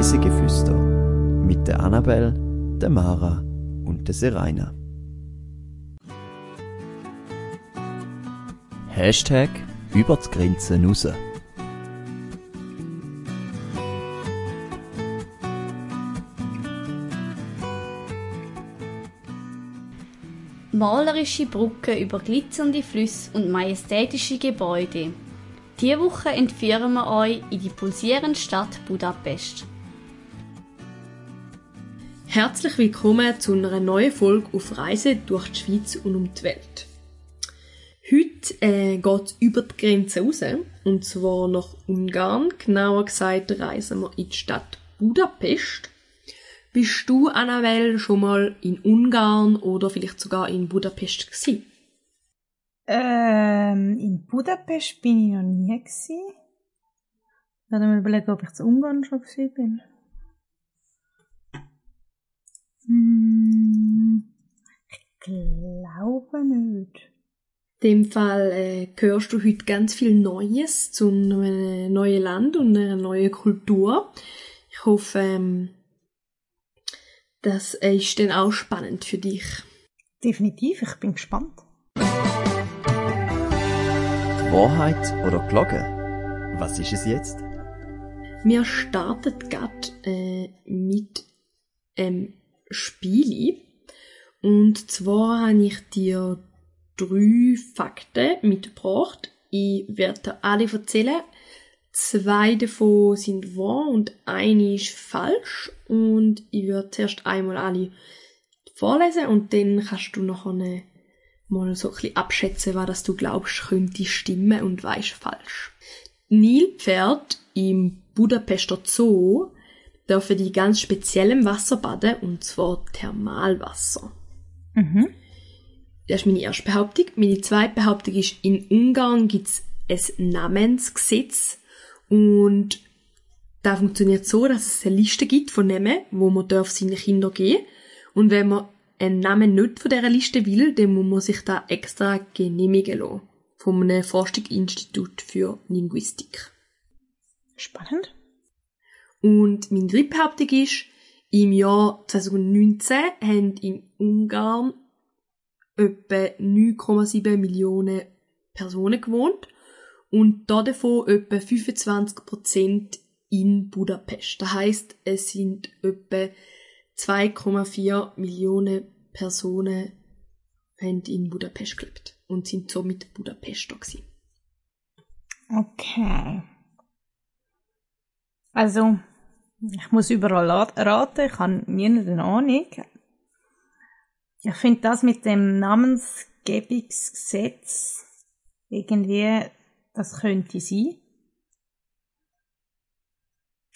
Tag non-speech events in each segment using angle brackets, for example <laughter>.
Reisegeflüster mit der Annabel, der Mara und der Seraina. Hashtag über die Grenzen raus. Malerische Brücken über glitzernde Flüsse und majestätische Gebäude. Diese Woche entführen wir euch in die pulsierende Stadt Budapest. Herzlich willkommen zu einer neuen Folge auf Reise durch die Schweiz und um die Welt. Heute äh, geht es über die Grenze raus, und zwar nach Ungarn. Genauer gesagt reisen wir in die Stadt Budapest. Bist du, Annabelle, schon mal in Ungarn oder vielleicht sogar in Budapest gewesen? Ähm, in Budapest bin ich noch nie gewesen. Ich werde mir überlegen, ob ich zu Ungarn schon gewesen bin. Hm, ich glaube nicht. In dem Fall äh, hörst du heute ganz viel Neues zu einem neuen Land und einer neuen Kultur. Ich hoffe, ähm, das ist dann auch spannend für dich. Definitiv, ich bin gespannt. Wahrheit oder Glocke? Was ist es jetzt? Wir starten gerade äh, mit einem Spiel. Und zwar habe ich dir drei Fakten mitgebracht. Ich werde dir alle erzählen. Zwei davon sind wahr und eine ist falsch. Und ich werde zuerst einmal alle vorlesen und dann kannst du noch eine mal so ein bisschen abschätzen, was das du glaubst, könnte stimmen und weisst falsch. Nilpferd im Budapester Zoo dürfen die ganz speziell im Wasser baden, und zwar Thermalwasser. Mhm. Das ist meine erste Behauptung. Meine zweite Behauptung ist, in Ungarn gibt es ein Namensgesetz und da funktioniert so, dass es eine Liste gibt von Namen, wo man darf seinen Kindern geben und wenn man einen Namen nicht von dieser Liste will, dann muss man sich da extra genehmigen lassen. Von einem Forschungsinstitut für Linguistik. Spannend. Und meine dritte Behauptung ist, im Jahr 2019 haben in Ungarn etwa 9,7 Millionen Personen gewohnt und davon etwa 25% in Budapest. Das heißt, es sind etwa 2,4 Millionen Personen haben in Budapest gelebt und sind somit Budapester gewesen. Okay. Also, ich muss überall raten, ich habe eine Ahnung. Ich finde das mit dem Namensgebungsgesetz irgendwie, das könnte sein.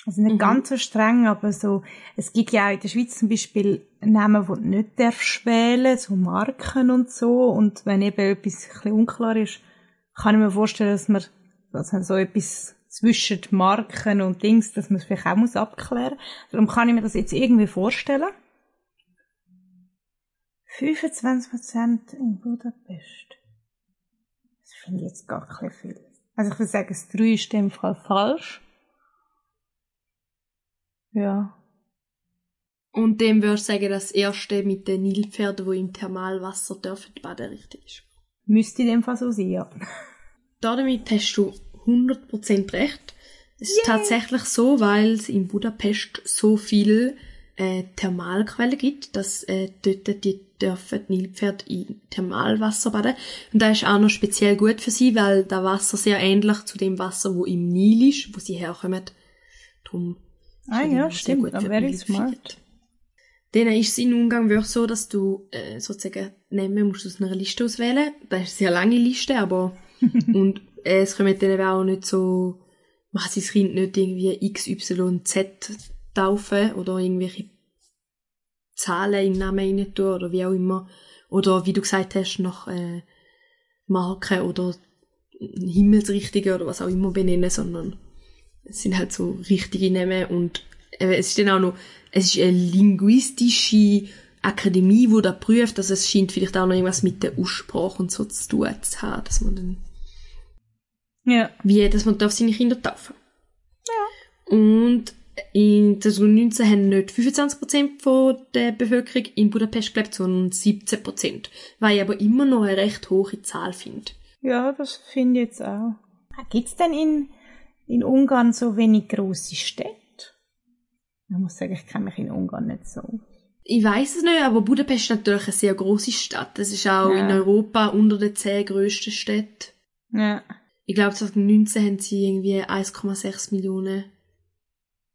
Also nicht Mhm. ganz so streng, aber so, es gibt ja auch in der Schweiz zum Beispiel Namen, die du nicht darfst wählen, so Marken und so. Und wenn eben etwas ein bisschen unklar ist, kann ich mir vorstellen, dass man, dass man so etwas zwischen Marken und Dings, dass man es vielleicht auch muss abklären. Darum kann ich mir das jetzt irgendwie vorstellen. 25% in Budapest. Das finde ich jetzt gar nicht viel. Also ich würde sagen, das 3 ist in dem Fall falsch. Ja. Und dem würde ich sagen, das erste mit den Nilpferden, die im Thermalwasser dürfen baden, richtig ist. Müsste in dem Fall so sein, ja. Damit hast du 100% recht. Es ist tatsächlich so, weil es in Budapest so viel äh, Thermalquellen gibt, dass äh, dort die dürfen die Nilpferde in Thermalwasser baden. Und das ist auch noch speziell gut für sie, weil das Wasser sehr ähnlich zu dem Wasser, wo im Nil ist, wo sie herkommen. Darum Ah ja, stimmt, gut ich smart. Dann ist es in Ungarn wirklich so, dass du äh, sozusagen Namen musst aus einer Liste auswählen. Das ist eine sehr lange Liste, aber <laughs> und es kommen dann eben auch nicht so, man kann sein Kind nicht irgendwie X, Y, Z taufen oder irgendwelche Zahlen in den Namen rein tun oder wie auch immer. Oder wie du gesagt hast, nach äh, Marken oder Himmelsrichtungen oder was auch immer benennen, sondern es sind halt so richtige Namen und äh, es ist dann auch noch, es ist eine linguistische Akademie, die da prüft, also es scheint vielleicht auch noch irgendwas mit der Aussprache und so zu tun zu haben, dass man dann Ja. wie, dass man darf seine Kinder taufen. Ja. Und in 2019 haben nicht 25% von der Bevölkerung in Budapest gelebt, sondern 17%. Was ich aber immer noch eine recht hohe Zahl finde. Ja, das finde ich jetzt auch. Gibt's denn in, in Ungarn so wenig grosse Städte? Ich muss sagen, ich kenne mich in Ungarn nicht so. Ich weiß es nicht, aber Budapest ist natürlich eine sehr große Stadt. Es ist auch Ja. in Europa unter den zehn grössten Städten. Ja. Ich glaube, 2019 haben sie irgendwie 1,6 Millionen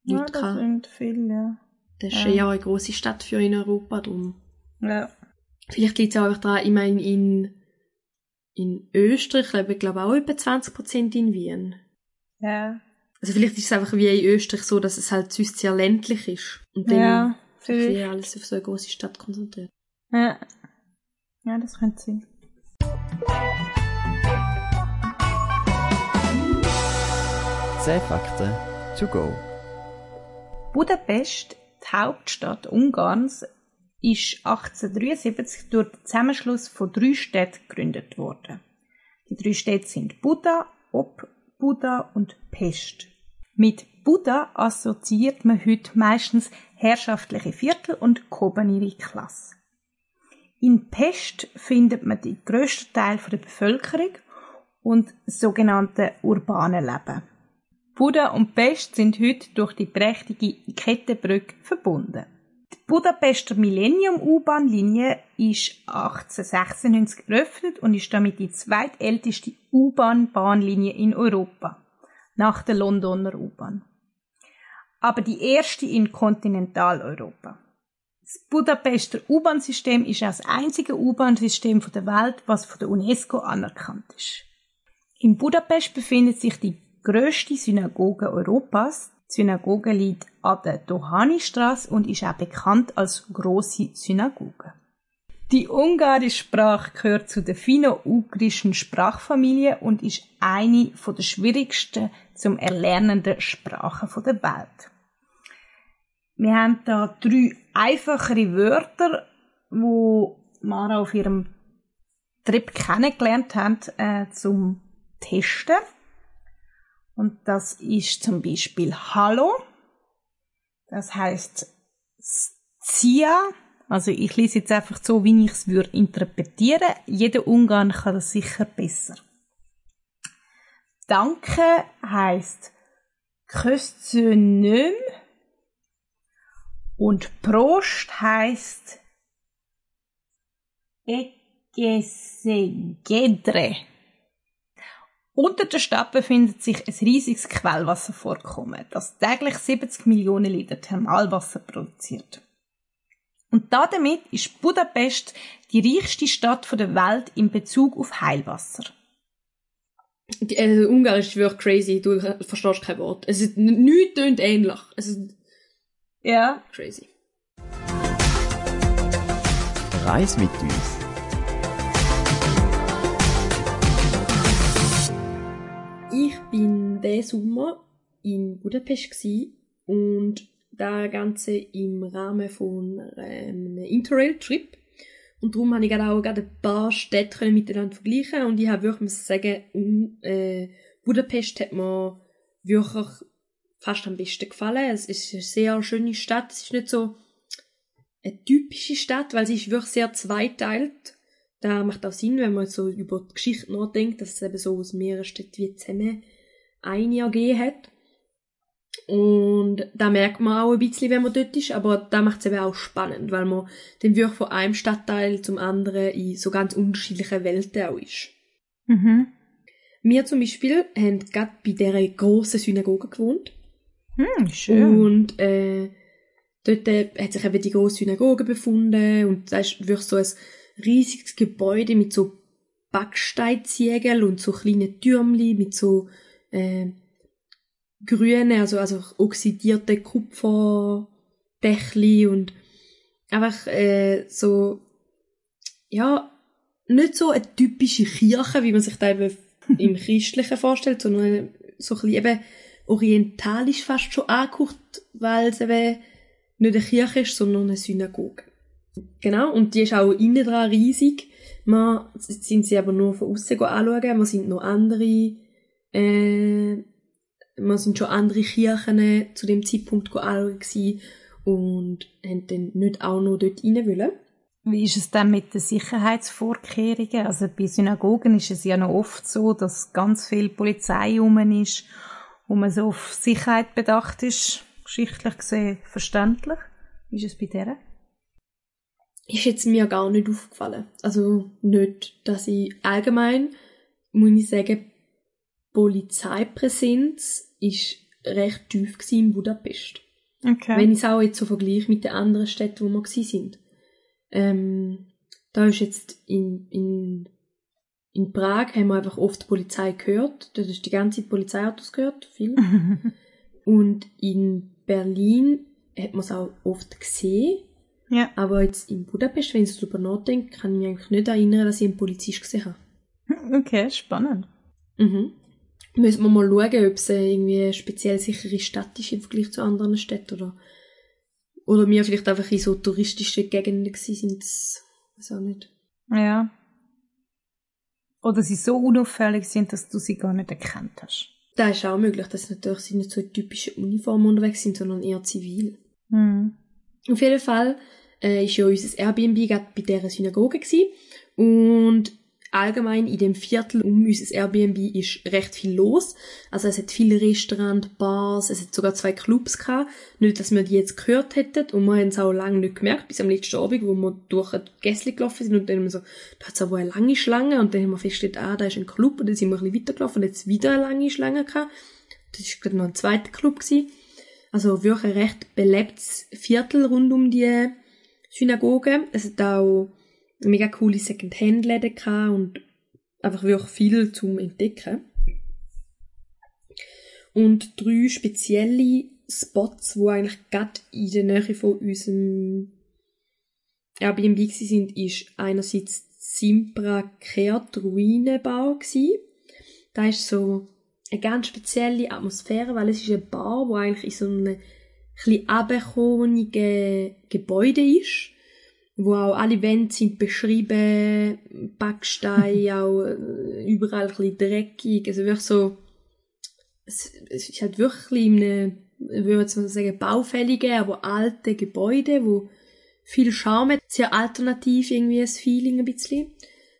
Ja, Leute das gehabt. sind viele, ja. Das ist Ja. ja eine grosse Stadt für in Europa drum. Ja. Vielleicht liegt es auch einfach daran, ich meine, in, in Österreich leben, glaube ich, auch etwa 20% in Wien. Ja. Also vielleicht ist es einfach wie in Österreich so, dass es halt sonst sehr ländlich ist. Und dann Ja, sich alles auf so eine grosse Stadt konzentriert. Ja. Ja, das könnte sein. Zehn Fakten to go. Budapest, die Hauptstadt Ungarns, ist 1873 durch den Zusammenschluss von drei Städten gegründet worden. Die drei Städte sind Buda, Ob, Buda und Pest. Mit Buda assoziiert man heute meistens herrschaftliche Viertel und gehobene Klasse. In Pest findet man den grössten Teil der Bevölkerung und das sogenannte urbane Leben. Buda und Pest sind heute durch die prächtige Kettenbrücke verbunden. Die Budapester Millennium-U-Bahn-Linie ist 1896 eröffnet und ist damit die zweitälteste U-Bahn-Bahnlinie in Europa, nach der Londoner U-Bahn. Aber die erste in Kontinentaleuropa. Das Budapester U-Bahn-System ist das einzige U-Bahn-System der Welt, was von der UNESCO anerkannt ist. In Budapest befindet sich die grösste Synagoge Europas. Die Synagoge liegt an der Dohani-Straße und ist auch bekannt als grosse Synagoge. Die ungarische Sprache gehört zu der finno-ugrischen Sprachfamilie und ist eine der schwierigsten zum erlernenden Sprachen der Welt. Wir haben da drei einfachere Wörter, wo Mara auf ihrem Trip kennengelernt hat, äh, zum Testen. Und das ist zum Beispiel Hallo. Das heißt Zia. Also ich lese jetzt einfach so, wie ich es würde interpretieren. Jeder Ungarn kann das sicher besser. Danke heißt Köszönöm und Prost heißt Ekesegedre. Unter der Stadt befindet sich ein riesiges Quellwasservorkommen, das täglich 70 Millionen Liter Thermalwasser produziert. Und damit ist Budapest die reichste Stadt der Welt in Bezug auf Heilwasser. Die, äh, Ungarisch ist wirklich crazy, du verstehst kein Wort. Es ist nichts tönt ähnlich. Es ist Ja. crazy. Reis mit uns. Bin diesen Sommer in Budapest gsi und das Ganze im Rahmen von einem Interrail-Trip. Und darum habe ich gerade auch gerade ein paar Städte miteinander vergleichen und ich habe wirklich sagen, um, äh, Budapest hat mir wirklich fast am besten gefallen. Es ist eine sehr schöne Stadt. Es ist nicht so eine typische Stadt, weil sie ist wirklich sehr zweiteilt. Da macht auch Sinn, wenn man so über die Geschichte nachdenkt, dass es eben so aus mehreren Städten wie zusammen eine AG hat. Und da merkt man auch ein bisschen, wenn man dort ist, aber da macht es eben auch spannend, weil man dann wirklich von einem Stadtteil zum anderen in so ganz unterschiedlichen Welten auch ist. Mhm. Wir zum Beispiel haben gerade bei dieser grossen Synagoge gewohnt. Hm, schön. Und äh, dort äh, hat sich eben die grosse Synagoge befunden und da ist wirklich so ein riesiges Gebäude mit so Backsteinziegeln und so kleinen Türmli mit so äh, grünen, also, also oxidierte Kupferdächli und einfach äh, so, ja, nicht so eine typische Kirche, wie man sich da eben <laughs> im Christlichen vorstellt, sondern so ein bisschen eben orientalisch fast schon angeguckt, weil es eben nicht eine Kirche ist, sondern eine Synagoge. Genau, und die ist auch innen dran riesig. Man sind sie aber nur von außen anschauen. Man sind noch andere äh, wir sind schon andere Kirchen zu dem Zeitpunkt anschauen und haben dann nicht auch noch dort rein wollen. Wie ist es denn mit den Sicherheitsvorkehrungen? Also bei Synagogen ist es ja noch oft so, dass ganz viel Polizei rum ist und man so auf Sicherheit bedacht ist. Geschichtlich gesehen verständlich. Wie ist es bei der? Ist jetzt mir gar nicht aufgefallen. Also nicht, dass ich allgemein, muss ich sagen, Polizeipräsenz ist recht tief in Budapest. Okay. Wenn ich es auch jetzt so vergleiche mit den anderen Städten, wo wir gewesen sind. Ähm, da ist jetzt in, in, in Prag haben wir einfach oft die Polizei gehört. Da ist die ganze Zeit Polizeiautos gehört, viel. <laughs> Und in Berlin hat man es auch oft gesehen. ja. Aber jetzt in Budapest, wenn ich so drüber nachdenke, kann ich mich eigentlich nicht erinnern, dass ich einen Polizist gesehen habe. Okay, spannend. Mhm. Müssen wir mal schauen, ob es irgendwie eine speziell sichere Stadt ist im Vergleich zu anderen Städten oder, oder wir vielleicht einfach in so touristischen Gegenden gewesen sind. Das weiß auch nicht. Ja. Oder sie so unauffällig sind, dass du sie gar nicht erkannt hast. Da ist auch möglich, dass natürlich sie nicht so in typischen Uniformen unterwegs sind, sondern eher zivil. Hm. Auf jeden Fall äh, ist ja unser Airbnb gerade bei dieser Synagoge gewesen. und allgemein in dem Viertel um unser Airbnb ist recht viel los. Also es hat viele Restaurants, Bars, es hat sogar zwei Clubs gehabt. Nicht, dass wir die jetzt gehört hätten und wir haben es auch lange nicht gemerkt, bis am letzten Abend, wo wir durch ein Gässli gelaufen sind und dann haben wir so, da hat es aber eine lange Schlange und dann haben wir festgestellt, ah, da ist ein Club und dann sind wir ein bisschen weitergelaufen und jetzt wieder eine lange Schlange gehabt. Das ist gerade noch ein zweiter Club gewesen. Also wirklich ein recht belebtes Viertel rund um die Synagoge. Es hat auch mega coole Second-Hand-Läden gehabt und einfach wirklich viel zum Entdecken. Und drei spezielle Spots, wo eigentlich gerade in der Nähe von unserem Airbnb sind, ist einerseits Simpra Kehrt Ruinenbau gsi. Da ist so eine ganz spezielle Atmosphäre, weil es ist eine Bar, wo eigentlich in so einem bisschen abgekommenen Gebäude ist, wo auch alle Wände sind beschrieben, Backsteine, <laughs> auch äh, überall ein bisschen dreckig, also wirklich so, es, es ist halt wirklich in einem, würde sagen, baufällige, aber alte Gebäude, wo viel Charme hat, sehr alternativ irgendwie das Feeling ein bisschen.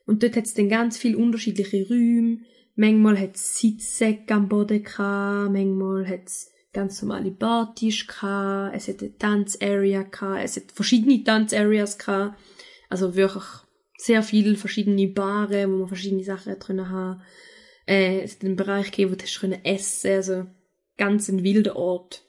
Und dort hat es dann ganz viele unterschiedliche Räume. Manchmal hat es Sitzsäcke am Boden gehabt, manchmal hat es ganz normale Bartisch gehabt, es hat eine Tanzarea gehabt, es hat verschiedene Tanzareas gehabt. Also wirklich sehr viele verschiedene Baren, wo man verschiedene Sachen können haben. Äh, es hat einen Bereich gegeben, wo du können essen, also ganz ein wilder Ort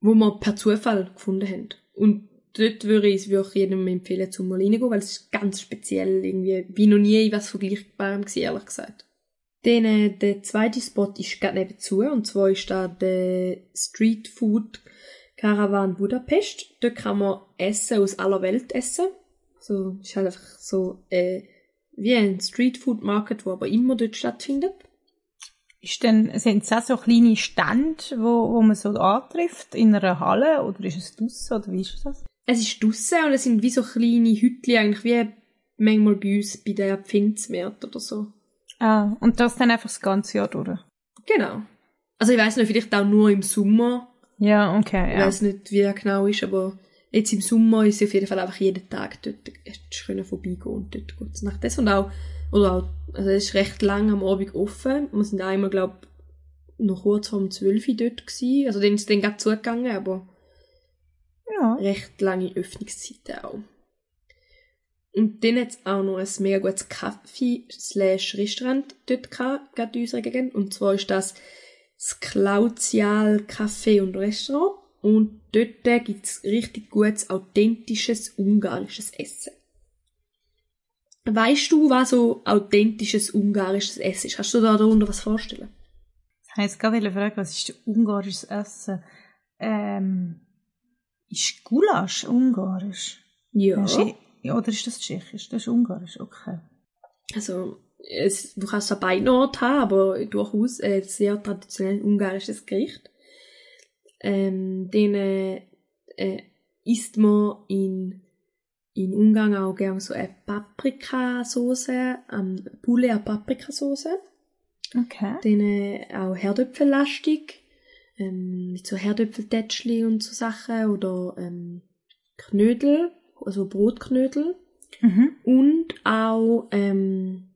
wo wir per Zufall gefunden haben. Und dort würde ich es wirklich jedem empfehlen, zum mal reingehen, weil es ist ganz speziell, irgendwie, wie noch nie was Vergleichbarem gewesen, ehrlich gesagt. Dann, äh, der zweite Spot ist gerade nebenzu, und zwar ist da der Street Food Caravan Budapest. Dort kann man Essen aus aller Welt essen. So, ist halt einfach so, äh, wie ein Street Food Market, wo aber immer dort stattfindet. Ist denn, sind es auch so kleine Stände, wo, wo man so antrifft, in einer Halle, oder ist es draussen, oder wie ist das? Es ist draussen und es sind wie so kleine Hütchen, eigentlich wie manchmal bei uns bei der Pfinzmärkte oder so. Ah, und das dann einfach das ganze Jahr durch? Genau. Also ich weiß nicht, vielleicht auch nur im Sommer. Ja, okay, Ich ja. weiß nicht, wie er genau ist, aber jetzt im Sommer ist es auf jeden Fall einfach jeden Tag dort können vorbeigehen und dort geht's nach das und auch, oder auch, also es ist recht lang am Abend offen. Wir sind einmal, glaub noch kurz vor um 12 Uhr dort gewesen. Also dann ist es dann gerade zugegangen, aber Ja. recht lange Öffnungszeiten auch. Und dann hat es auch noch ein mega gutes Kaffee slash Restaurant dort gehabt, gerade in unserer Gegend. Und zwar ist das das Klauzial Café und Restaurant. Und dort gibt's richtig gutes, authentisches ungarisches Essen. Weißt du, was so authentisches ungarisches Essen ist? Kannst du da darunter was vorstellen? Ich habe jetzt gerade fragen, was ist ungarisches Essen? Ähm, ist Gulasch ungarisch? Ja. Ja, oder ist das tschechisch? Das ist ungarisch, okay. Also, es, du kannst es beiden Orten haben, aber durchaus ein sehr traditionell ungarisches Gericht. Ähm, den äh, äh, isst man in, in Ungarn auch gerne so eine Paprikasauce, ähm, Poulet à Paprikasauce. Okay. Dann äh, auch Herdöpfellastig, ähm, mit so Herdöpfeltätschli und so Sachen oder ähm, Knödel, also Brotknödel Mhm. und auch ähm,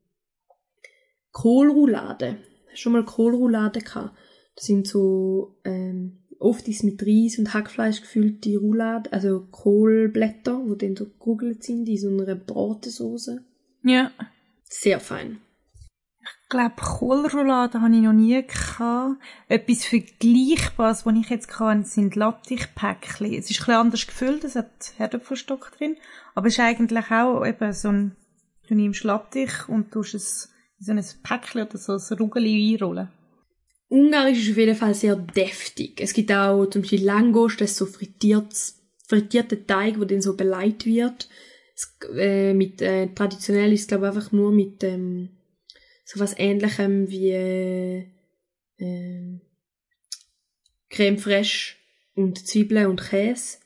Kohlroulade. Schon mal Kohlroulade gehabt? Das sind so ähm, oft ist mit Reis und Hackfleisch gefüllte Roulade, also Kohlblätter, wo dann so gekugelt sind in so einer Bratensoße. Ja. Sehr fein. Ich glaube, Kohlroulade habe ich noch nie gehabt. Etwas Vergleichbares, was ich jetzt kann, sind Lattichpäckchen. Es ist ein bisschen anders gefüllt, es hat Herdöpfelstock drin, aber es ist eigentlich auch eben so ein, du nimmst Lattich und tust es in so ein Päckchen oder so ein Rugeli einrollen. Ungarisch ist auf jeden Fall sehr deftig. Es gibt auch zum Beispiel Langosch, das ist so frittiertes, frittierter Teig, wo dann so beleidigt wird. Es, äh, mit, äh, traditionell ist es glaube ich einfach nur mit ähm, so was ähnlichem wie äh, äh, Creme fraiche und Zwiebeln und Käse.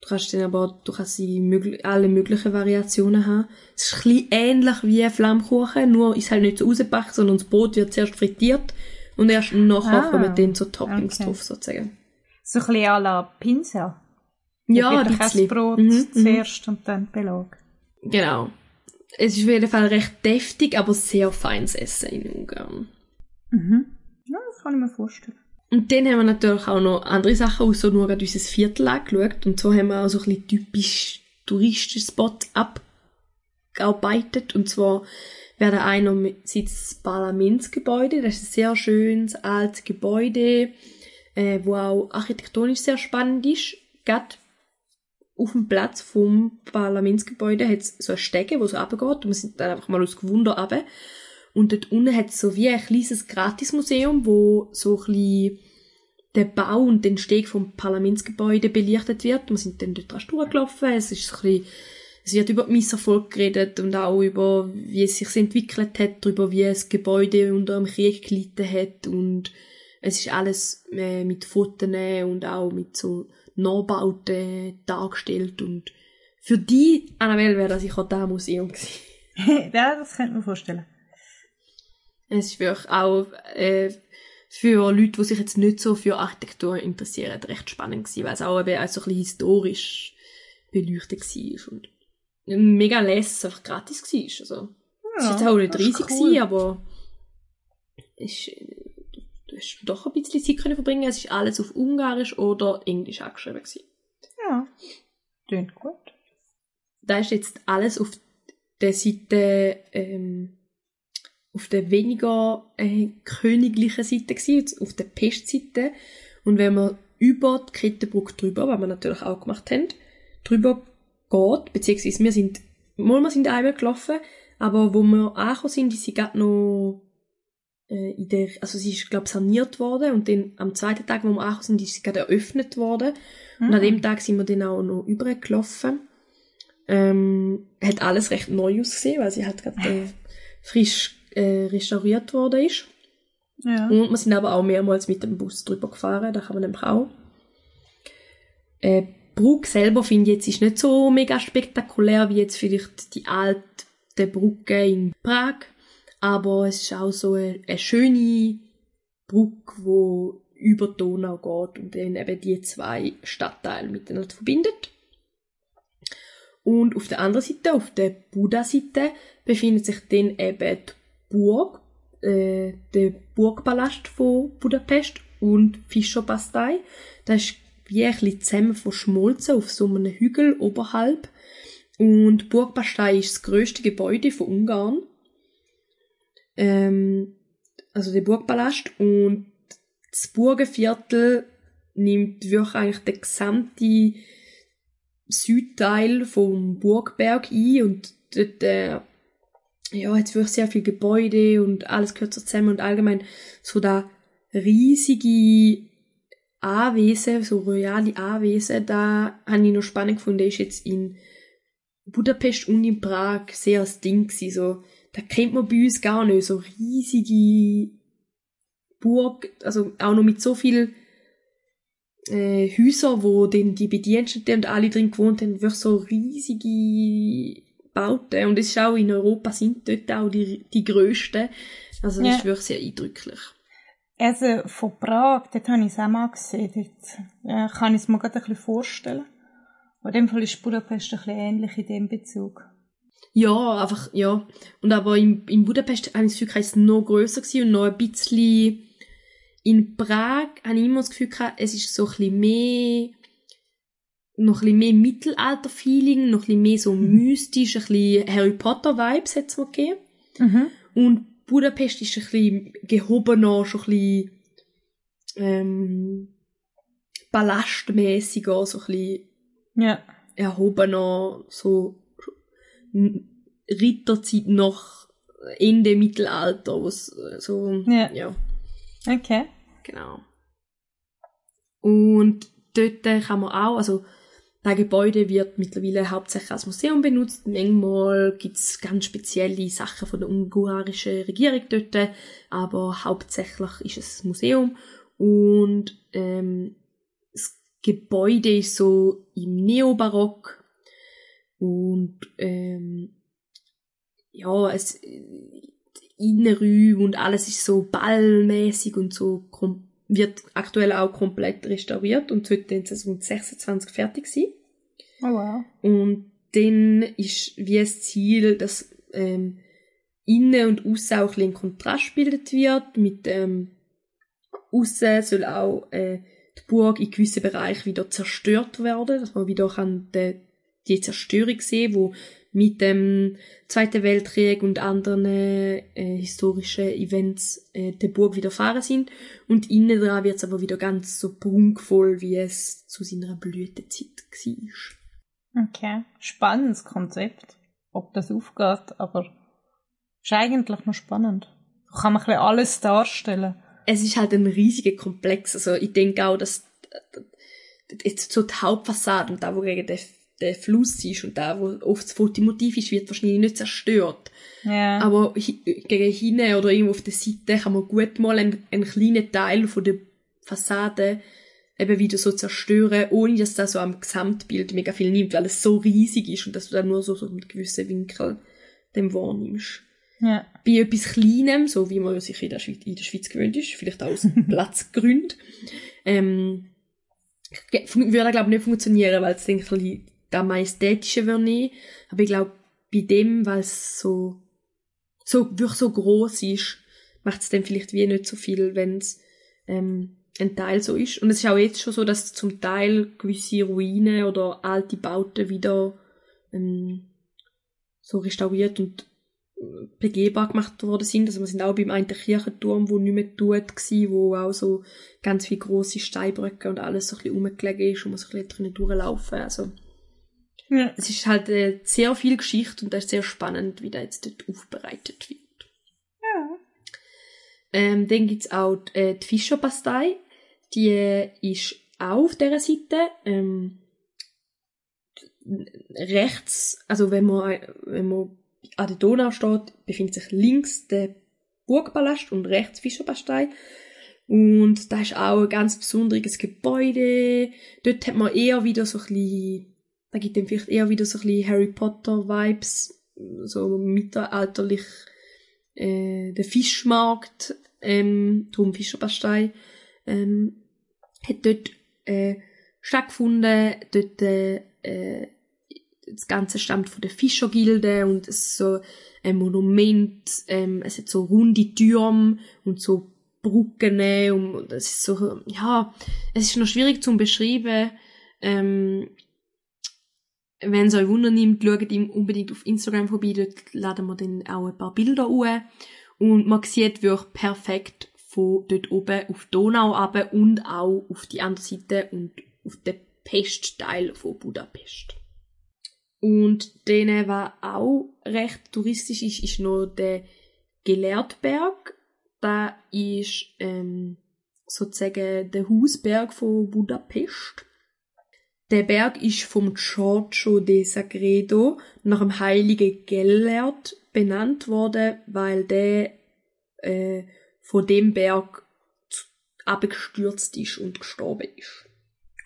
Du kannst dann aber, du kannst sie möglich, alle möglichen Variationen haben. Es ist ein ähnlich wie Flammkuchen, nur ist halt nicht so rausgepackt, sondern das Brot wird zuerst frittiert und erst nachher Ah, kommen dann so Toppings okay. drauf, sozusagen. So ein bisschen à la Pinsa. Ja, ein bisschen. Käsebrot Mhm, mhm. zuerst und dann Belag. Genau. Es ist auf jeden Fall recht deftig, aber sehr feines Essen in Ungarn. Mhm. Ja, das kann ich mir vorstellen. Und dann haben wir natürlich auch noch andere Sachen, außer nur gerade unser Viertel angeschaut. Und so haben wir auch so ein bisschen typisch Touristenspot abgearbeitet. Und zwar wäre der einer mit sitzt das Parlamentsgebäude. Das ist ein sehr schönes, altes Gebäude, äh, wo auch architektonisch sehr spannend ist. Gerade auf dem Platz vom Parlamentsgebäude hat es so eine Stege, wo so runtergeht. Und wir sind dann einfach mal aus Gewunder runter. Und dort unten hat es so wie ein kleines Gratismuseum, wo so ein bisschen der Bau und den Steg vom Parlamentsgebäude belichtet wird. Wir sind dann dort dran durchgelaufen. Es ist so ein bisschen, es wird über die Misserfolg geredet und auch über, wie es sich entwickelt hat, darüber, wie das Gebäude unter dem Krieg gelitten hat und es ist alles äh, mit Fotos und auch mit so Nachbauten dargestellt und für die, Annabelle, wäre das sicher das Museum gewesen. <laughs> ja, das könnte man vorstellen. Es ist wirklich auch äh, für Leute, die sich jetzt nicht so für Architektur interessieren, recht spannend gewesen, weil es auch eben ein bisschen historisch beleuchtet war und mega less einfach gratis war. Also, es ist jetzt auch nicht riesig cool. gewesen, aber ist, du hast doch ein bisschen Zeit können verbringen. Es ist alles auf Ungarisch oder Englisch angeschrieben gewesen. Ja. Klingt gut. da ist jetzt alles auf der Seite, ähm, auf der weniger äh, königlichen Seite gewesen, auf der Pestseite. Und wenn man über die Kettenbrücke drüber, was wir natürlich auch gemacht haben, drüber geht, beziehungsweise wir sind, mal wir sind einmal gelaufen, aber wo wir angekommen sind, ist sie gerade noch äh, in der, also sie ist, glaube saniert worden und dann am zweiten Tag, wo wir angekommen sind, ist sie gerade eröffnet worden. Und an dem Tag sind wir dann auch noch übergelaufen. Ähm, hat alles recht neu ausgesehen, weil sie halt gerade äh, frisch äh, restauriert worden ist. Ja. Und wir sind aber auch mehrmals mit dem Bus drüber gefahren, da kann man nämlich auch. Äh, Brugg selber finde ich jetzt ist nicht so mega spektakulär wie jetzt vielleicht die alte Brücke in Prag, aber es ist auch so eine, eine schöne Brücke, wo über die Donau geht und dann eben die zwei Stadtteile miteinander verbindet. Und auf der anderen Seite, auf der Buda-Seite, befindet sich dann eben die Burg, äh, der Burgpalast von Budapest und Fischerbastei. Das ist wie ein bisschen zusammen verschmolzen auf so einem Hügel oberhalb. Und Burgbastei ist das grösste Gebäude von Ungarn. Ähm, also der Burgpalast. Und das Burgenviertel nimmt wirklich eigentlich den gesamten Südteil vom Burgberg ein und dort, äh, ja, jetzt wirklich sehr viele Gebäude und alles gehört zusammen und allgemein so da riesige Anwesen, so royale Anwesen, da habe ich noch spannend gefunden, ist jetzt in Budapest und in Prag sehr das Ding gewesen, so, da kennt man bei uns gar nicht, so riesige Burg, also auch noch mit so viel äh, Häuser, wo dann die Bediensteten und alle drin gewohnt haben, wirklich so riesige Bauten. Und es ist auch in Europa sind dort auch die, die grössten. Also das Ja. ist wirklich sehr eindrücklich. Also von Prag, dort habe ich es auch mal gesehen. Dort äh, kann ich es mir gerade ein bisschen vorstellen. In dem Fall ist Budapest ein bisschen ähnlich in dem Bezug. Ja, einfach, ja. Und aber in, in Budapest habe ich das Gefühl, es noch grösser gewesen und noch ein bisschen in Prag habe ich immer das Gefühl gehabt, es ist so ein bisschen mehr noch ein bisschen mehr Mittelalter-Feeling, noch ein bisschen mehr so mystisch, ein bisschen Harry Potter-Vibes hat es mir gegeben. Mhm. Und Budapest ist ein bisschen gehobener, schon ein bisschen ähm, ballastmäßiger, so ein bisschen Ja. erhobener, so Ritterzeit noch Ende Mittelalter, was äh, so, Ja. ja, Okay. genau. Und dort kann man auch, also das Gebäude wird mittlerweile hauptsächlich als Museum benutzt. Manchmal gibt's ganz spezielle Sachen von der ungarischen Regierung dort, aber hauptsächlich ist es ein Museum. Und ähm, das Gebäude ist so im Neobarock und ähm, ja, es Innenräume und alles ist so ballmäßig und so wird aktuell auch komplett restauriert und sollte 2026 fertig sein. Oh wow. Und dann ist wie das Ziel, dass ähm, innen und außen auch ein bisschen ein Kontrast bildet wird. Mit ähm, außen soll auch äh, die Burg in gewissen Bereichen wieder zerstört werden, dass man wieder kann de, die Zerstörung sehen, wo mit dem Zweiten Weltkrieg und anderen äh, historischen Events äh, der Burg widerfahren sind. Und innen dran wird es aber wieder ganz so prunkvoll, wie es zu seiner Blütezeit war. Okay. Spannendes Konzept. Ob das aufgeht, aber ist eigentlich noch spannend. Da kann man ein bisschen alles darstellen. es ist halt ein riesiger Komplex. Also ich denke auch, dass äh, jetzt so die Hauptfassade und da, wo gegen den, der Fluss ist und da, wo oft das Fotomotiv ist, wird wahrscheinlich nicht zerstört. Ja. Aber gegen hinten oder irgendwo auf der Seite kann man gut mal einen, einen kleinen Teil von der Fassade eben wieder so zerstören, ohne dass das so am Gesamtbild mega viel nimmt, weil es so riesig ist und dass du dann nur so, so mit gewissen Winkel dem wahrnimmst ja. bei etwas Kleinem, so wie man sich in der Schweiz, in der Schweiz gewöhnt ist, vielleicht auch aus <laughs> Platzgründen, ähm, würde, glaube ich, nicht funktionieren, weil es ich, ein bisschen das Majestätische nehmen. Aber ich glaube, bei dem, weil es so, so, wirklich so groß ist, macht es dann vielleicht wie nicht so viel, wenn es, ähm, ein Teil so ist. Und es ist auch jetzt schon so, dass zum Teil gewisse Ruinen oder alte Bauten wieder, ähm, so restauriert und begehbar gemacht worden sind. Also wir sind auch beim einen Kirchenturm, wo nicht mehr tut war, wo auch so ganz viele grosse Steinbrücken und alles so ein bisschen rumgelegen ist und man so ein bisschen durchlaufen Also ja. es ist halt äh, sehr viel Geschichte und das ist sehr spannend, wie das jetzt dort aufbereitet wird. Ja. Ähm, dann gibt's auch äh, die Fischerpastei. Die äh, ist auch auf dieser Seite. Ähm, rechts, also wenn man, äh, wenn man an der Donau steht, befindet sich links der Burgpalast und rechts die Fischerpastei. Und da ist auch ein ganz besonderes Gebäude. Dort hat man eher wieder so ein bisschen, da gibt dem vielleicht eher wieder so ein bisschen Harry Potter Vibes, so mittelalterlich, äh, der Fischmarkt, ähm, drum Fischerpastei, ähm, hat dort, äh, stattgefunden. Dort, äh, das Ganze stammt von der Fischergilde und es ist so ein Monument, ähm, es hat so runde Türme und so Brücken und es ist so, ja, es ist noch schwierig zu beschreiben. Ähm, wenn es euch Wunder nimmt, schaut ihm unbedingt auf Instagram vorbei, dort laden wir dann auch ein paar Bilder hoch. Und man sieht wirklich perfekt von dort oben auf die Donau runter und auch auf die andere Seite und auf den Pestteil von Budapest. Und denen, was auch recht touristisch ist, ist noch der Gelehrtberg. Da ist ähm, sozusagen der Hausberg von Budapest. Der Berg ist vom Giorgio de Sagredo nach dem heiligen Gellert benannt worden, weil der äh, von dem Berg abgestürzt ist und gestorben ist.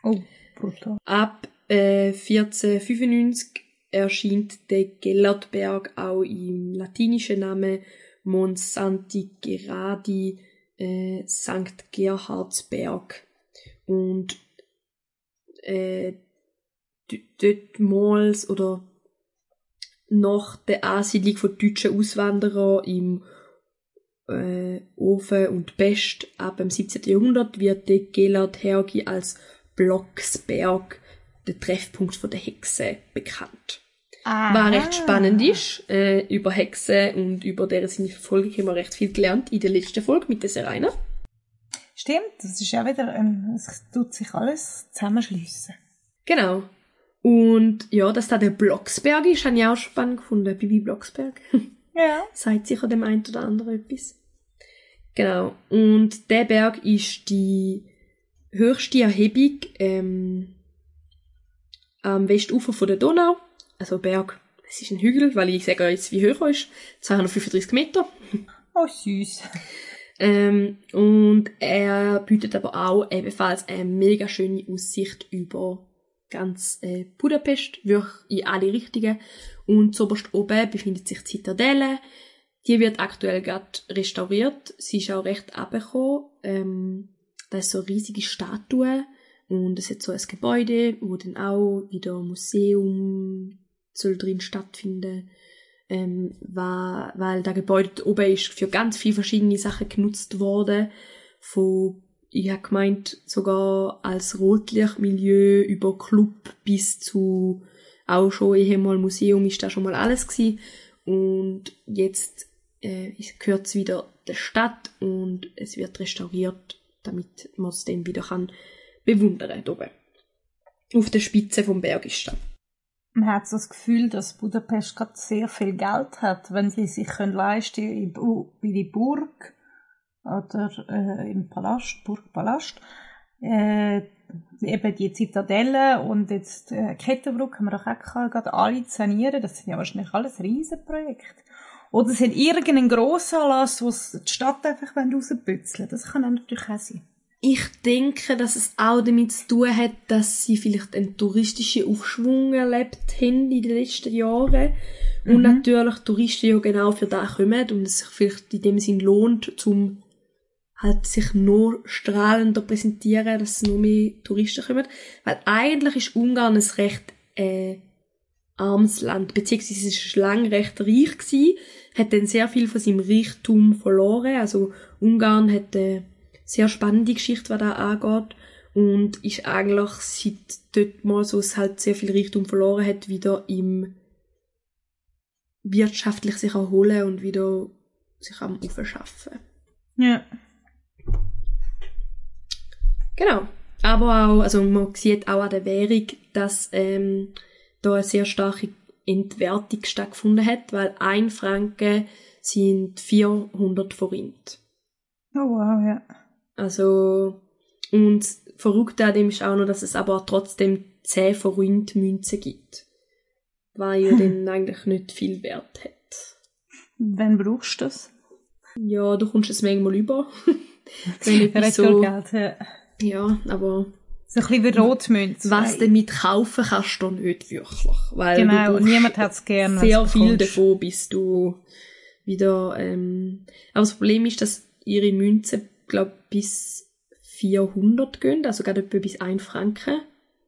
Oh, brutal. Ab äh, 1495 erscheint der Gellertberg auch im latinischen Namen Monsanti Geradi äh, St. Gerhardsberg. Und äh, dort mals oder nach der Ansiedlung von deutschen Auswanderern im äh, Ofen und Pest ab dem 17. Jahrhundert wird der Gelert Hergi als Blocksberg, der Treffpunkt von der Hexe, bekannt. Ah. Was recht spannend ist, äh, über Hexen und über deren Verfolgung haben wir recht viel gelernt in der letzten Folge mit der Serena. Stimmt, das ist ja wieder, ähm, es tut sich alles zusammenschliessen. Genau. Und ja, dass da der Blocksberg ist, habe ich auch spannend gefunden. Bibi Blocksberg. <laughs> Ja. Sagt sicher dem einen oder anderen etwas. Genau. Und der Berg ist die höchste Erhebung ähm, am Westufer von der Donau. Also Berg, es ist ein Hügel, weil ich sage jetzt, wie hoch er ist. 235 Meter. Oh, süß. Ähm, und er bietet aber auch ebenfalls eine mega schöne Aussicht über ganz äh, Budapest, wirklich in alle Richtungen. Und zuoberst oben befindet sich die Zitadelle. Die wird aktuell gerade restauriert. Sie ist auch recht abgekommen. Ähm, da ist so eine riesige Statue und es hat so ein Gebäude, wo dann auch wieder ein Museum soll drin stattfinden ähm, weil, weil das Gebäude oben ist für ganz viele verschiedene Sachen genutzt worden. Von, ich habe gemeint, sogar als Rotlichtmilieu über Club bis zu auch schon ehemals Museum ist da schon mal alles gewesen. Und jetzt äh, gehört es wieder der Stadt und es wird restauriert, damit man es dann wieder kann bewundern oben. Auf der Spitze vom Berg ist das. Man hat das Gefühl, dass Budapest gerade sehr viel Geld hat, wenn sie sich können leisten Bu- bei der Burg oder äh, im Palast, Burgpalast, äh, eben die Zitadelle und jetzt äh, Kettenbrücke haben wir auch gerade alle sanieren. Das sind ja wahrscheinlich alles Riesenprojekte. Oder es hat irgendeinen Grossanlass, wo es die Stadt einfach rausbützeln. Das kann natürlich auch sein. Ich denke, dass es auch damit zu tun hat, dass sie vielleicht einen touristischen Aufschwung erlebt haben in den letzten Jahren. Und natürlich Touristen ja genau für das kommen und es sich vielleicht in dem Sinn lohnt, zum halt sich noch strahlender präsentieren, dass noch mehr Touristen kommen. Weil eigentlich ist Ungarn ein recht äh, armes Land, beziehungsweise es ist lange recht reich gewesen, hat dann sehr viel von seinem Reichtum verloren. Also Ungarn hat eine sehr spannende Geschichte, was da angeht. Und ist eigentlich seit dort mal so, es halt sehr viel Reichtum verloren hat, wieder im wirtschaftlich sich erholen und wieder sich am Aufschaffen. Ja. Genau. Aber auch, also man sieht auch an der Währung, dass ähm, da eine sehr starke Entwertung stattgefunden hat, weil ein Franken sind 400 Forint. Oh wow, ja. Also, und verrückt an dem ist auch noch, dass es aber trotzdem 10 Forint Münzen gibt. Weil ja <laughs> dann eigentlich nicht viel Wert hat. Wann brauchst du das? Ja, du kommst es manchmal über. <laughs> Wenn viel so, Geld, ja. ja, aber So ein bisschen wie Rotmünze. was damit kaufen kannst du nicht wirklich. Weil Genau, du niemand hat's gern, wenn's Sehr viel davon, bis du wieder, ähm, aber das Problem ist, dass ihre Münzen, glaub, bis 400 gehen, also gerade etwa bis 1 Franken.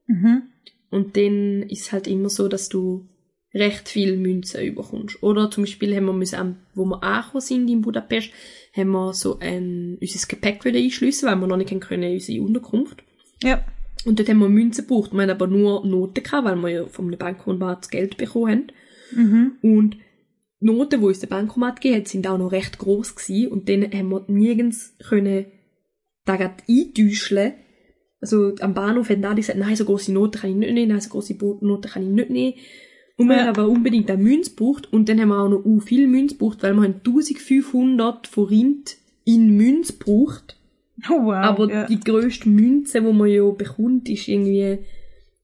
Mhm. Und dann ist es halt immer so, dass du recht viel Münzen überkommst. Oder zum Beispiel haben wir müssen, am- wo wir angekommen sind in Budapest, haben wir so ein, unser Gepäck wieder einschliessen, weil wir noch nicht können unsere Unterkunft. Ja. Und dort haben wir Münzen gebraucht. Wir haben aber nur Noten gehabt, weil wir ja vom Bankkomat das Geld bekommen haben. Mhm. Und die Noten, die uns der Bankomat gegeben hat, sind auch noch recht gross gewesen. Und dann haben wir nirgends können da grad eintäuschen. Also am Bahnhof haben alle gesagt, nein, so grosse Noten kann ich nicht nehmen, nein, so grosse Noten kann ich nicht nehmen. Und wir Ja. haben aber unbedingt eine Münze gebraucht. Und dann haben wir auch noch uh, viel Münze gebraucht, weil wir haben 1500 Forint in Münze gebraucht. Oh wow. Aber ja. die grösste Münze, die man ja bekommt, ist irgendwie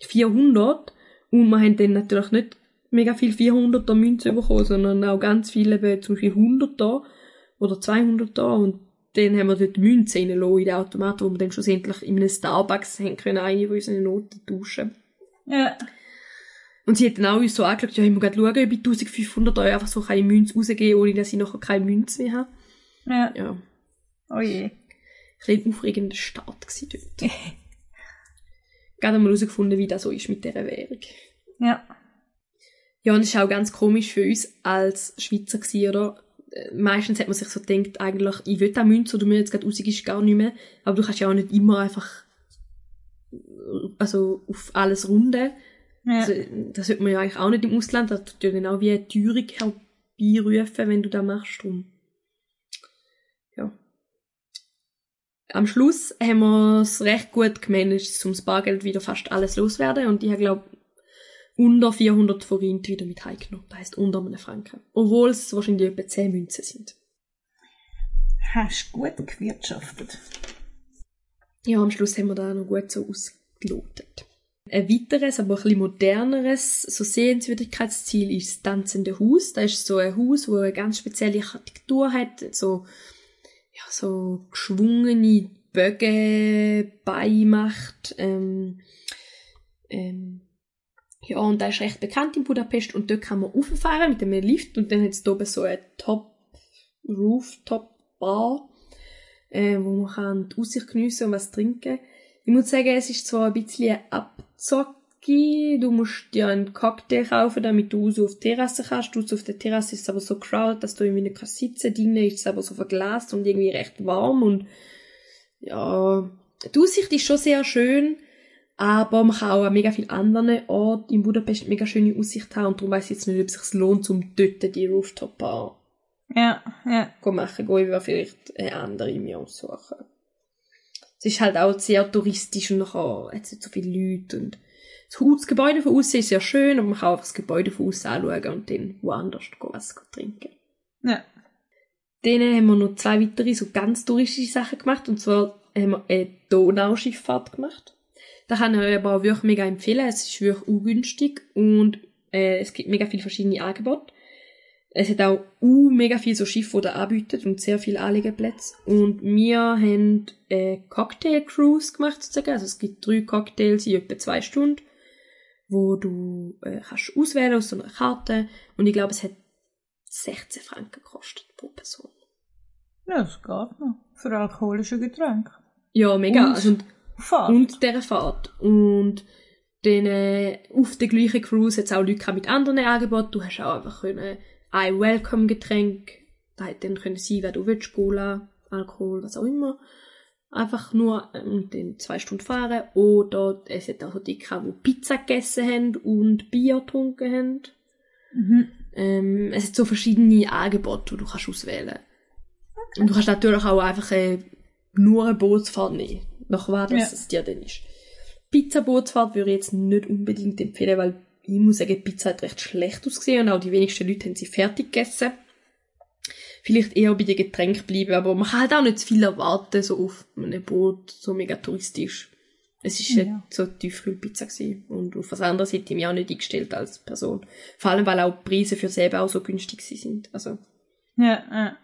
400. Und wir haben dann natürlich nicht mega viel 400er Münzen bekommen, sondern auch ganz viele, eben zum Beispiel 100er oder 200er. Und dann haben wir dort Münzen reingelassen in den Automaten, wo wir dann schlussendlich in einem Starbucks haben können eine von unseren Noten tauschen. ja. Und sie hat dann auch uns so angeschaut, ja, ich muss gerade schauen, ob ich 1500 Euro einfach so keine Münze rausgeben ohne dass ich nachher keine Münze mehr habe. Ja. Ja, Oh je. ein bisschen ein aufregender Start gewesen dort. <laughs> Gerade mal herausgefunden, wie das so ist mit dieser Währung. Ja. Ja, und es war auch ganz komisch für uns als Schweizer gewesen, oder? Äh, Meistens hat man sich so gedacht, eigentlich, ich will da Münze oder mir jetzt gerade rausgibst, gar nicht mehr. Aber du kannst ja auch nicht immer einfach, äh, also, auf alles runden. Ja. Also, das hört man ja eigentlich auch nicht im Ausland. Das tut ja genau wie eine Teuerung herbeirufen, wenn du das machst. Drum. Ja. Am Schluss haben wir es recht gut gemanagt, um das Bargeld wieder fast alles loswerden. Und ich habe, glaube unter 400 Forint wieder mit heimgenommen. Das heisst, unter einem Franken. Obwohl es wahrscheinlich etwa 10 Münzen sind. Hast gut gewirtschaftet. Ja, am Schluss haben wir da noch gut so ausgelotet. Ein weiteres, aber ein bisschen moderneres so Sehenswürdigkeitsziel ist das Tanzende Haus. Das ist so ein Haus, wo eine ganz spezielle Architektur hat, so, ja, so geschwungene Bögen beimacht. Ähm, ähm, ja, und das ist recht bekannt in Budapest und dort kann man rauffahren mit einem Lift und dann hat es da oben so eine Top-Rooftop-Bar, äh, wo man kann die Aussicht geniessen und was trinken. Ich muss sagen, es ist zwar ein bisschen abzocki, du musst dir einen Cocktail kaufen, damit du so auf die Terrasse kannst. Du auf der Terrasse ist es aber so crowded, dass du irgendwie nicht kannst sitzen drinnen ist es aber so verglast und irgendwie recht warm und ja, die Aussicht ist schon sehr schön, aber man kann auch an mega vielen anderen Orten in Budapest mega schöne Aussicht haben und darum weiss ich jetzt nicht, ob es sich lohnt, um dort die Rooftop-Bar Ja, ja. zu machen. Gehen wir vielleicht eine andere mir aussuchen. Es ist halt auch sehr touristisch und nachher hat es nicht so viele Leute und das Gebäude von außen ist sehr schön, aber man kann auch das Gebäude von außen anschauen und dann woanders was trinken. Ja. Dann haben wir noch zwei weitere so ganz touristische Sachen gemacht und zwar haben wir eine Donauschifffahrt gemacht. Da kann ich euch aber auch wirklich mega empfehlen. Es ist wirklich ungünstig und äh, es gibt mega viele verschiedene Angebote. Es hat auch uh, mega viele so Schiffe, die da anbieten und sehr viele Anliegeplätze. Und wir haben eine Cocktail-Cruise gemacht, sozusagen. Also es gibt drei Cocktails in etwa zwei Stunden, wo du äh, kannst auswählen aus so einer Karte. Und ich glaube, es hat 16 Franken gekostet pro Person. Ja, das geht noch. Für alkoholische Getränke. Ja, mega. Und? Also, Fahrt. und dieser Fahrt. Und dann äh, auf der gleichen Cruise hat es auch Leute mit anderen Angeboten. Du hast auch einfach können ein Welcome-Getränk, da hätte dann können sein, wer du willst, Cola, Alkohol, was auch immer. Einfach nur ähm, dann zwei Stunden fahren. Oder es hat auch so die gehabt, die Pizza gegessen haben und Bier getrunken haben. Mhm. Ähm, es hat so verschiedene Angebote, die du kannst auswählen Und du kannst natürlich auch einfach äh, nur eine Bootsfahrt nehmen. Nach was Ja. es dir denn ist. Pizza-Bootsfahrt würde ich jetzt nicht unbedingt empfehlen, weil ich muss sagen, die Pizza hat recht schlecht ausgesehen und auch die wenigsten Leute haben sie fertig gegessen. Vielleicht eher bei den Getränken bleiben, aber man kann halt auch nicht zu viel erwarten, so auf einem Boot, so mega touristisch. Es ist Ja. ja. so Tiefkühlpizza gewesen. Und auf was anderes hätte ich mich auch nicht eingestellt als Person. Vor allem, weil auch die Preise für selber auch so günstig sind. Also, Ja, ja.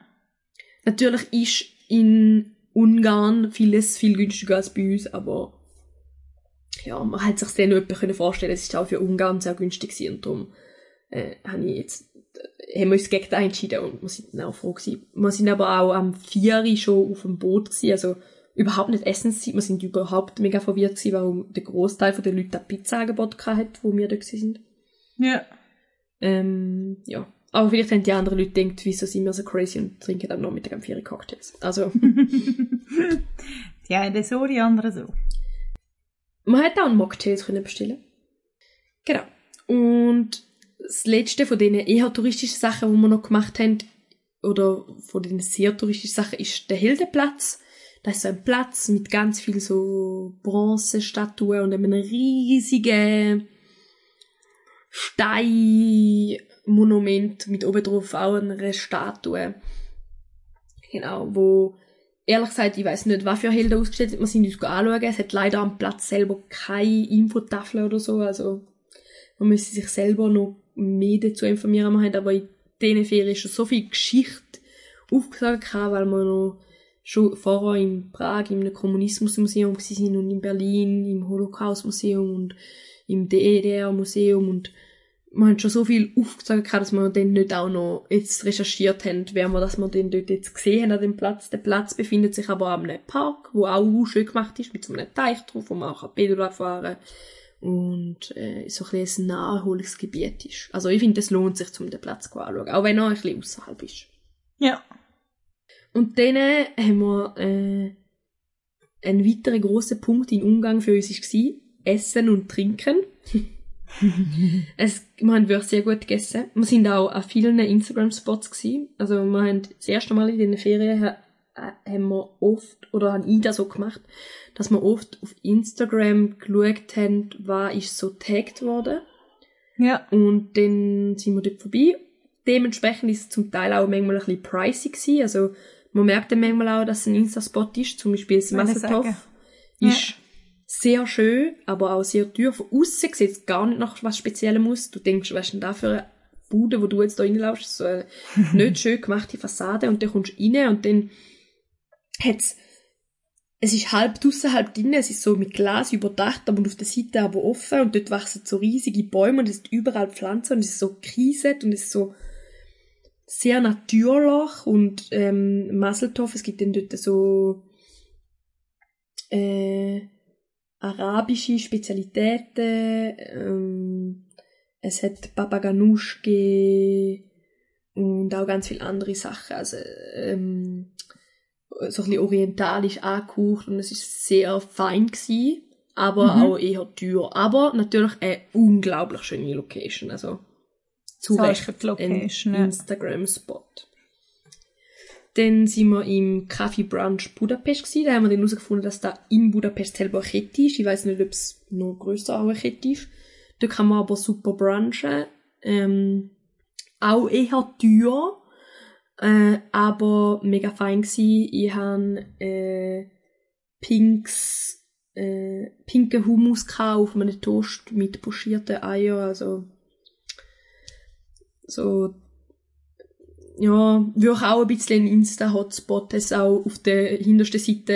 natürlich ist in Ungarn vieles viel günstiger als bei uns, aber ja, man hat sich dann noch können vorstellen, es ist auch für Ungarn sehr günstig gewesen und darum äh, habe ich jetzt, äh, haben wir uns gegen das entschieden und wir sind dann auch froh gewesen. Wir sind aber auch am 4 Uhr schon auf dem Boot gewesen, also überhaupt nicht Essenszeit, wir sind überhaupt mega verwirrt gewesen, warum der Großteil der Leute ein Pizza-Angebot hat, wo wir da sind. Ja. Ähm, ja. Aber vielleicht haben die anderen Leute gedacht, wieso sind wir so crazy und trinken am Nachmittag am 4 Uhr Cocktails. Also, <laughs> Die einen so, die anderen so. man hätte auch einen Mocktails können bestellen. Genau. Und das letzte von diesen eher touristischen Sachen, die wir noch gemacht haben, oder von den sehr touristischen Sachen, ist der Hildenplatz. Das ist so ein Platz mit ganz viel so Bronzestatuen und einem riesigen Steinmonument mit oben drauf auch einer Statue. Genau, wo ehrlich gesagt, ich weiß nicht, was für Helden ausgestellt sind. Wir sind uns anschauen. Es hat leider am Platz selber keine Infotafel oder so. Also, man müsste sich selber noch mehr dazu informieren. Wir haben aber in diesen Ferien schon so viel Geschichte aufgesagt, weil wir noch schon vorher in Prag im Kommunismusmuseum waren und in Berlin im Holocaustmuseum und im DDR-Museum und wir haben schon so viel aufgezogen, gehabt, dass wir dann nicht auch noch jetzt recherchiert haben, wer wir, dass wir den dort jetzt gesehen haben an dem Platz. Der Platz befindet sich aber an einem Park, wo auch schön gemacht ist, mit so einem Teich drauf, wo man auch Pedal fahren kann. Und äh, so ein bisschen ein Naherholungsgebiet ist. Also ich finde, es lohnt sich, um den Platz zu anschauen, auch wenn er ein bisschen außerhalb ist. Ja. Und dann haben wir äh, ein weiterer grosser Punkt in Umgang für uns war Essen und Trinken. <laughs> es, wir haben wirklich sehr gut gegessen. Wir sind auch an vielen Instagram-Spots gewesen. Also wir haben das erste Mal in den Ferien ha, haben wir oft, oder haben ich das so gemacht, dass wir oft auf Instagram geschaut haben, was ist so tagged worden. Ja. Und dann sind wir dort vorbei. Dementsprechend ist es zum Teil auch manchmal ein bisschen pricey gewesen. Also, man merkt dann manchmal auch, dass es ein Insta-Spot ist. Zum Beispiel das Massentoff ist sehr schön, aber auch sehr teuer. Von außen sieht es gar nicht nach was Speziellem aus. Du denkst, was ist denn da für eine Bude, wo du jetzt da reinlaufst? So eine <laughs> nicht schön gemachte Fassade und dann kommst du rein und dann hat's es ist halb draussen, halb drinnen, es ist so mit Glas überdacht, aber auf der Seite aber offen und dort wachsen so riesige Bäume und es sind überall Pflanzen und es ist so kriset und es ist so sehr natürlich und ähm, Maseltoff, es gibt dann dort so äh, arabische Spezialitäten, ähm, es hat Baba Ganoush gegeben und auch ganz viele andere Sachen, also ähm, so ein bisschen orientalisch angehaucht und es ist sehr fein gewesen, aber Mhm. auch eher teuer. Aber natürlich eine unglaublich schöne Location, also zu So Recht Location, ein. Instagram-Spot. Dann sind wir im Café Brunch Budapest gewesen. Da haben wir dann herausgefunden, dass da in Budapest selber eine Kette ist. Ich weiß nicht, ob es noch grösser auch eine Kette ist. Da kann man aber super brunchen. Ähm, auch eher teuer, äh, aber mega fein gsi. Ich han äh, Pinks, äh, pinke Hummus gehabt auf einem Toast mit pochierten Eier, also so ja, wirklich auch ein bisschen ein Insta-Hotspot. Es ist auch auf der hintersten Seite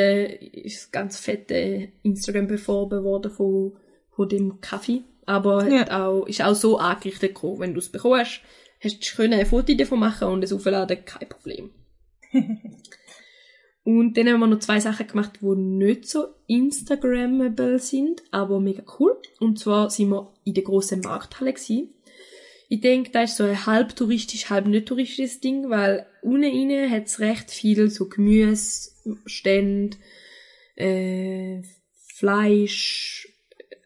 ist ganz fette Instagram beworben worden von, von dem Kaffee. Aber Ja. hat auch, ist auch so angerichtet gekommen. Wenn du es bekommst, hast du können ein Foto davon machen und es aufladen, kein Problem. <laughs> und dann haben wir noch zwei Sachen gemacht, die nicht so Instagrammable sind, aber mega cool. Und zwar sind wir in der grossen Markthalle gewesen. Ich denke, das ist so ein halb touristisch, halb nicht touristisches Ding, weil unten rein hat's recht viel so Gemüsestände, äh, Fleisch,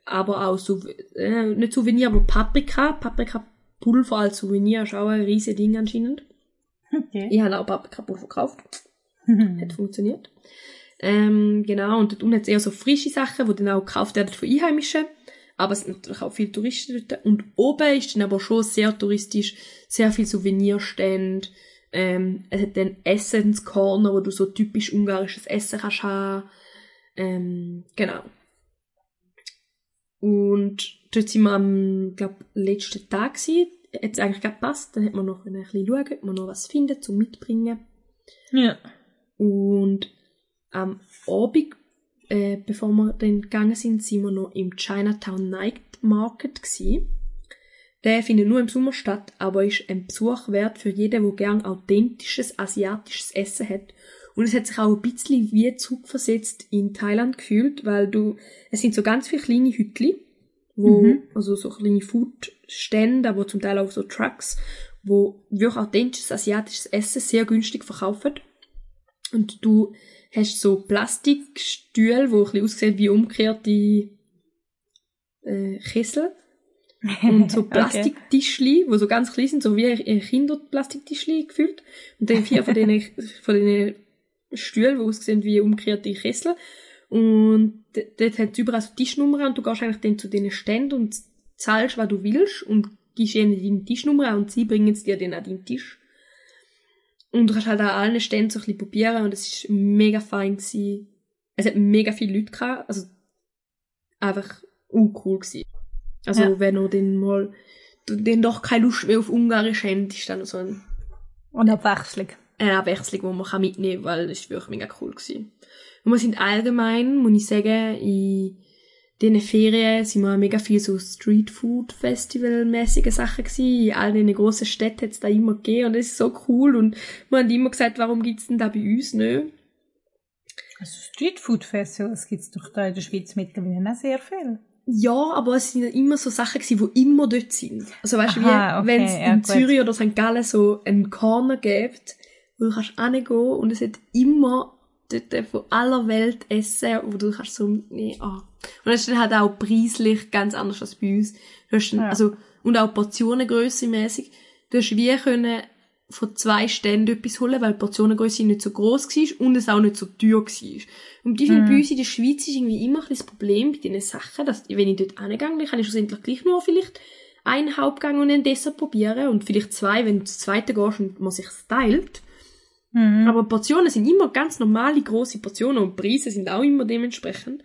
aber auch so, äh, nicht Souvenir, aber Paprika, Paprikapulver als Souvenir ist auch ein riesiges Ding anscheinend. Okay. Ich habe auch Paprikapulver gekauft. <laughs> Hat funktioniert. Ähm, genau, und dort unten hat eher so frische Sachen, die dann auch gekauft werden von Einheimischen. Aber es sind natürlich auch viele Touristen dort. Und oben ist dann aber schon sehr touristisch, sehr viel Souvenirstände. Ähm, es hat dann Essenscorner, wo du so typisch ungarisches Essen kannst haben. Ähm, genau. Und dort sind wir am, glaub, letzten Tag gewesen. Hat es eigentlich gerade gepasst. Dann hat man noch ein bisschen schauen, ob man noch was findet zum Mitbringen. Ja. Und am Abend, äh, bevor wir dann gegangen sind, sind wir noch im Chinatown Night Market gsi. Der findet nur im Sommer statt, aber ist ein Besuch wert für jeden, der gern authentisches asiatisches Essen hat. Und es hat sich auch ein bisschen wie zurückversetzt in Thailand gefühlt, weil du, es sind so ganz viele kleine Hütli, wo, Mhm. also so kleine Foodstände, aber zum Teil auch so Trucks, wo wirklich authentisches asiatisches Essen sehr günstig verkaufen. Und du hast so Plastikstühle, wo ein bisschen aussehen wie umgekehrte äh, Kessel. Und so <laughs> Okay. Plastiktischli, wo so ganz klein sind, so wie ein Kinderplastiktischli gefühlt. Und dann vier von diesen, <laughs> von diesen Stühlen, die aussehen wie umgekehrte Kessel. Und dort hat es überall so Tischnummern und du gehst eigentlich dann zu diesen Ständen und zahlst, was du willst und gibst ihnen deine Tischnummer und sie bringen es dir dann an deinen Tisch. Und du kannst halt an allen Ständen so ein bisschen probieren und es ist mega fein gewesen. Es hat mega viele Leute gehabt, also einfach uncool gewesen. Also Ja. wenn ihr dann mal dann doch keine Lust mehr auf Ungarisch habt, ist dann so ein, Und Abwechslung. eine Abwechslung, die man kann mitnehmen kann, weil es wirklich mega cool gewesen. Und wir sind allgemein, muss ich sagen, in diesen Ferien sind wir mega viel so Streetfood-Festival-mäßige Sachen gewesen. In all diesen grossen Städten hat es da immer gegeben und das ist so cool und wir haben immer gesagt, warum gibt's denn da bei uns nicht? Also Streetfood-Festivals gibt's doch da in der Schweiz mittlerweile auch sehr viel. Ja, aber es sind immer so Sachen gewesen, die immer dort sind. Also weißt du, wie okay, wenn es ja, in gut. Zürich oder St. Gallen so einen Corner gibt, wo du kannst hingehen und es hat immer dort von aller Welt Essen, wo du kannst so nee, ah. Und das ist dann halt auch preislich ganz anders als bei uns. Du hast dann, Ja. also, und auch Portionengrösse mäßig. Du hast wie können von zwei Ständen etwas holen, weil die Portionengrösse nicht so groß war und es auch nicht so teuer war. Und ich finde, bei uns in der Schweiz ist irgendwie immer ein das Problem bei diesen Sachen, dass, wenn ich dort hingehe, dann kann ich schlussendlich gleich nur vielleicht einen Hauptgang und einen Dessert probieren und vielleicht zwei, wenn du zum zweiten gehst und man sich teilt. Mhm. Aber Portionen sind immer ganz normale, grosse Portionen und die Preise sind auch immer dementsprechend.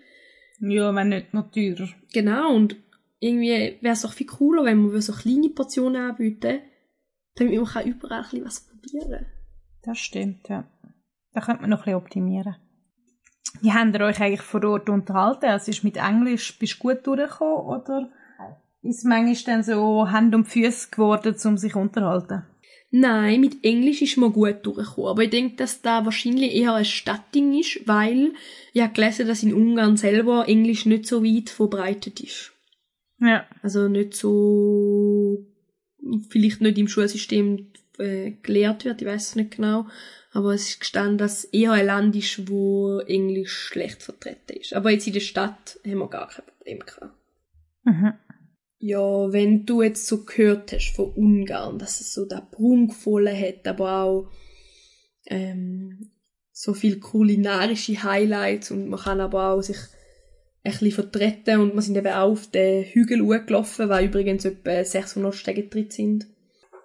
Ja, wenn nicht noch teurer. Genau, und irgendwie wäre es doch viel cooler, wenn man so kleine Portionen anbieten damit man kann überall ein bisschen was probieren Das stimmt, ja. Da könnte man noch ein bisschen optimieren. Wie habt ihr euch eigentlich vor Ort unterhalten? Also ist mit Englisch bist du gut durchgekommen oder ist es manchmal dann so Hand und Füße geworden, um sich zu unterhalten? Nein, mit Englisch ist man gut durchgekommen. Aber ich denke, dass da wahrscheinlich eher ein Stadtding ist, weil ich habe gelesen, dass in Ungarn selber Englisch nicht so weit verbreitet ist. Ja. Also nicht so, vielleicht nicht im Schulsystem äh, gelehrt wird, ich weiß es nicht genau. Aber es ist gestanden, dass eher ein Land ist, wo Englisch schlecht vertreten ist. Aber jetzt in der Stadt haben wir gar kein Problem gehabt. Mhm. Ja, wenn du jetzt so gehört hast von Ungarn, dass es so da prunkvolle hat, aber auch ähm, so viel kulinarische Highlights und man kann aber auch sich ein bisschen vertreten und wir sind eben auch auf den Hügel hochgelaufen, weil übrigens etwa 600 Stege drin sind,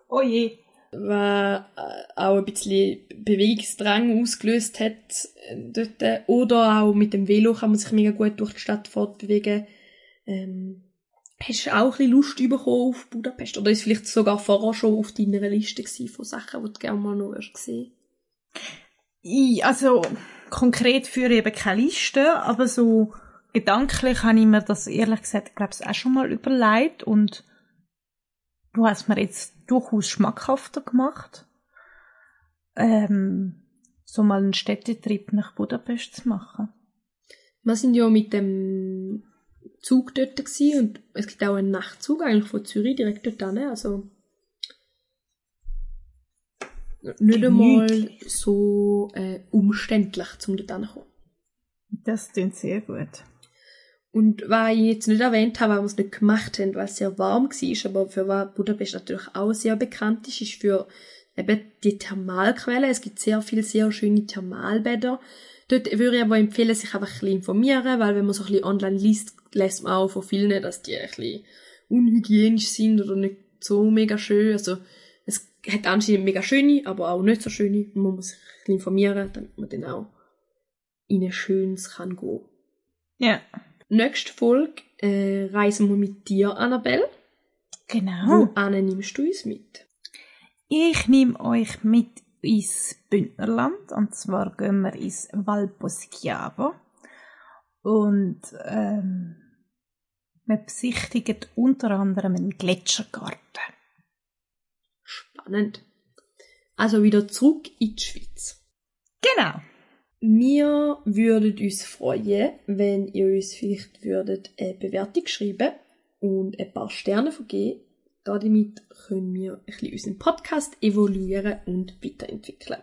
Oh je. was äh, auch ein bisschen Bewegungsdrang ausgelöst hat äh, dort. Oder auch mit dem Velo kann man sich mega gut durch die Stadt fortbewegen. Ähm, Hast du auch ein bisschen Lust bekommen auf Budapest? Oder ist es vielleicht sogar vorher schon auf deiner Liste von Sachen, die du gerne mal noch sehen? Ich, also, konkret führe ich eben keine Liste, aber so gedanklich habe ich mir das ehrlich gesagt, glaube ich, auch schon mal überlegt und du hast mir jetzt durchaus schmackhafter gemacht, ähm, so mal einen Städtetrip nach Budapest zu machen. Wir sind ja mit dem Zug dort gewesen und es gibt auch einen Nachtzug eigentlich von Zürich direkt dort hin, also nicht einmal so äh, umständlich, um dort hinzukommen. Das klingt sehr gut. Und was ich jetzt nicht erwähnt habe, weil wir es nicht gemacht haben, weil es sehr warm war, aber für was Budapest natürlich auch sehr bekannt ist, ist für eben die Thermalquellen. Es gibt sehr viele sehr schöne Thermalbäder. Dort würde ich aber empfehlen, sich einfach ein bisschen informieren, weil wenn man so ein bisschen online liest, lässt man auch von vielen, dass die ein bisschen unhygienisch sind oder nicht so mega schön. Also es hat anscheinend mega schöne, aber auch nicht so schöne. Man muss sich ein bisschen informieren, damit man dann auch in ein schönes kann gehen. Ja. Nächste Folge äh, reisen wir mit dir, Annabelle. Genau. Wo nimmst du uns mit? Ich nehme euch mit ins Bündnerland. Und zwar gehen wir ins Valposchiavo. Und ähm, wir besichtigen unter anderem einen Gletschergarten. Spannend. Also wieder zurück in die Schweiz. Genau. Wir würden uns freuen, wenn ihr uns vielleicht würdet eine Bewertung schreiben und ein paar Sterne vergeben. Damit können wir ein bisschen unseren Podcast evaluieren und weiterentwickeln.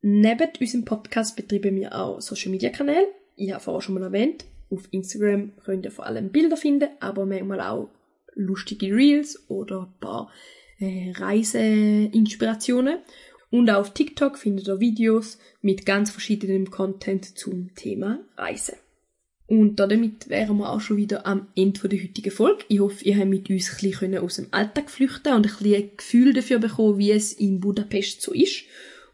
Neben unserem Podcast betreiben wir auch Social Media Kanäle. Ich habe vorher schon mal erwähnt. Auf Instagram könnt ihr vor allem Bilder finden, aber manchmal auch lustige Reels oder ein paar äh, Reiseinspirationen. Und auf TikTok findet ihr Videos mit ganz verschiedenem Content zum Thema Reise. Und damit wären wir auch schon wieder am Ende der heutigen Folge. Ich hoffe, ihr habt mit uns ein bisschen aus dem Alltag flüchten und ein bisschen ein Gefühl dafür bekommen, wie es in Budapest so ist.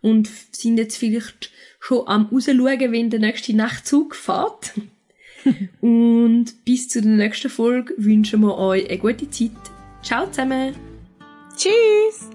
Und sind jetzt vielleicht schon am rausschauen, wenn der nächste Nachtzug fährt. <laughs> und bis zu der nächsten Folge wünschen wir euch eine gute Zeit. Ciao zusammen! Tschüss!